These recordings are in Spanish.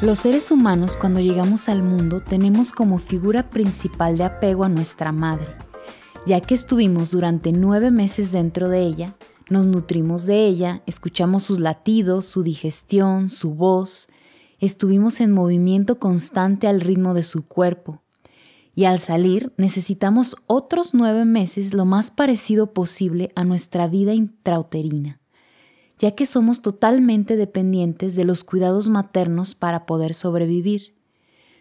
Los seres humanos cuando llegamos al mundo tenemos como figura principal de apego a nuestra madre, ya que estuvimos durante nueve meses dentro de ella, nos nutrimos de ella, escuchamos sus latidos, su digestión, su voz, estuvimos en movimiento constante al ritmo de su cuerpo, y al salir necesitamos otros nueve meses lo más parecido posible a nuestra vida intrauterina ya que somos totalmente dependientes de los cuidados maternos para poder sobrevivir.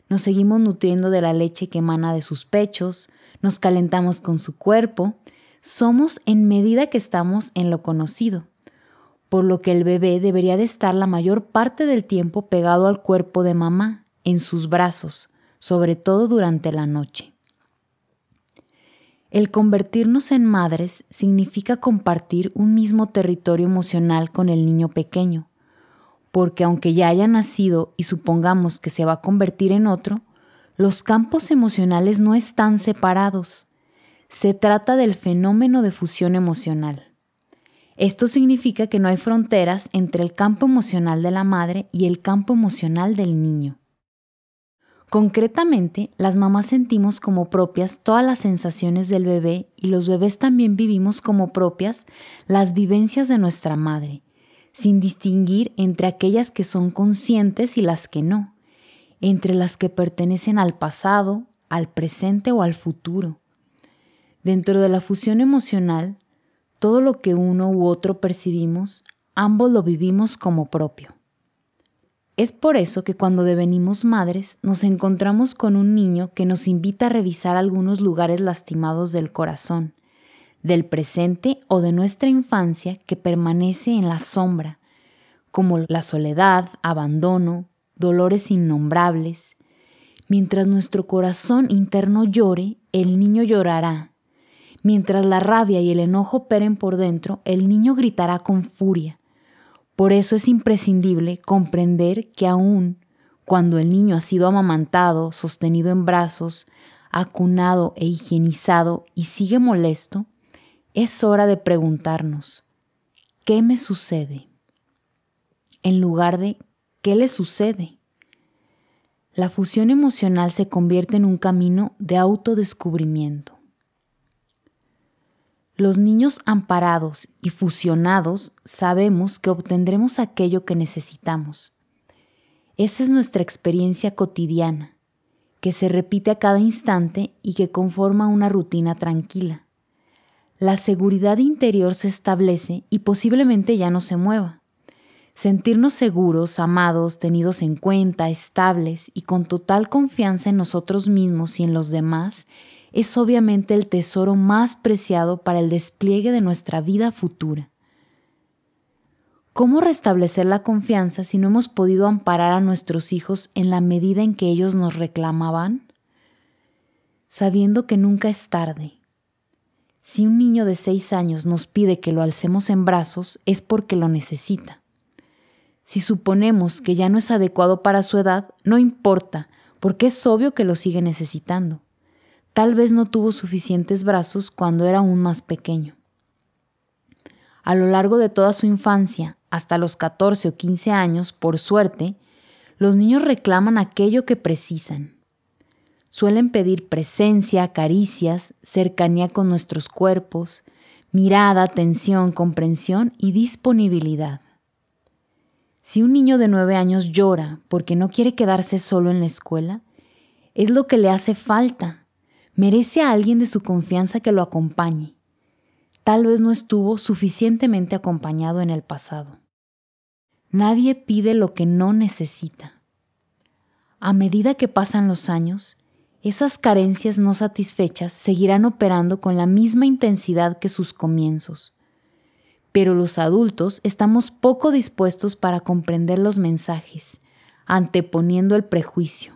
Nos seguimos nutriendo de la leche que emana de sus pechos, nos calentamos con su cuerpo, somos en medida que estamos en lo conocido, por lo que el bebé debería de estar la mayor parte del tiempo pegado al cuerpo de mamá, en sus brazos, sobre todo durante la noche. El convertirnos en madres significa compartir un mismo territorio emocional con el niño pequeño, porque aunque ya haya nacido y supongamos que se va a convertir en otro, los campos emocionales no están separados. Se trata del fenómeno de fusión emocional. Esto significa que no hay fronteras entre el campo emocional de la madre y el campo emocional del niño. Concretamente, las mamás sentimos como propias todas las sensaciones del bebé y los bebés también vivimos como propias las vivencias de nuestra madre, sin distinguir entre aquellas que son conscientes y las que no, entre las que pertenecen al pasado, al presente o al futuro. Dentro de la fusión emocional, todo lo que uno u otro percibimos, ambos lo vivimos como propio. Es por eso que cuando devenimos madres nos encontramos con un niño que nos invita a revisar algunos lugares lastimados del corazón, del presente o de nuestra infancia que permanece en la sombra, como la soledad, abandono, dolores innombrables. Mientras nuestro corazón interno llore, el niño llorará. Mientras la rabia y el enojo operen por dentro, el niño gritará con furia por eso es imprescindible comprender que aún cuando el niño ha sido amamantado, sostenido en brazos, acunado e higienizado y sigue molesto, es hora de preguntarnos, ¿qué me sucede? En lugar de, ¿qué le sucede? La fusión emocional se convierte en un camino de autodescubrimiento. Los niños amparados y fusionados sabemos que obtendremos aquello que necesitamos. Esa es nuestra experiencia cotidiana, que se repite a cada instante y que conforma una rutina tranquila. La seguridad interior se establece y posiblemente ya no se mueva. Sentirnos seguros, amados, tenidos en cuenta, estables y con total confianza en nosotros mismos y en los demás es obviamente el tesoro más preciado para el despliegue de nuestra vida futura. ¿Cómo restablecer la confianza si no hemos podido amparar a nuestros hijos en la medida en que ellos nos reclamaban? Sabiendo que nunca es tarde. Si un niño de seis años nos pide que lo alcemos en brazos, es porque lo necesita. Si suponemos que ya no es adecuado para su edad, no importa, porque es obvio que lo sigue necesitando. Tal vez no tuvo suficientes brazos cuando era aún más pequeño. A lo largo de toda su infancia, hasta los 14 o 15 años, por suerte, los niños reclaman aquello que precisan. Suelen pedir presencia, caricias, cercanía con nuestros cuerpos, mirada, atención, comprensión y disponibilidad. Si un niño de 9 años llora porque no quiere quedarse solo en la escuela, es lo que le hace falta merece a alguien de su confianza que lo acompañe. Tal vez no estuvo suficientemente acompañado en el pasado. Nadie pide lo que no necesita. A medida que pasan los años, esas carencias no satisfechas seguirán operando con la misma intensidad que sus comienzos. Pero los adultos estamos poco dispuestos para comprender los mensajes, anteponiendo el prejuicio.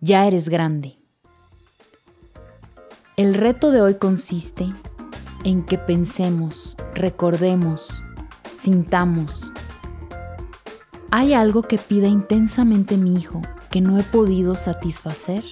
Ya eres grande. El reto de hoy consiste en que pensemos, recordemos, sintamos. ¿Hay algo que pida intensamente mi hijo que no he podido satisfacer?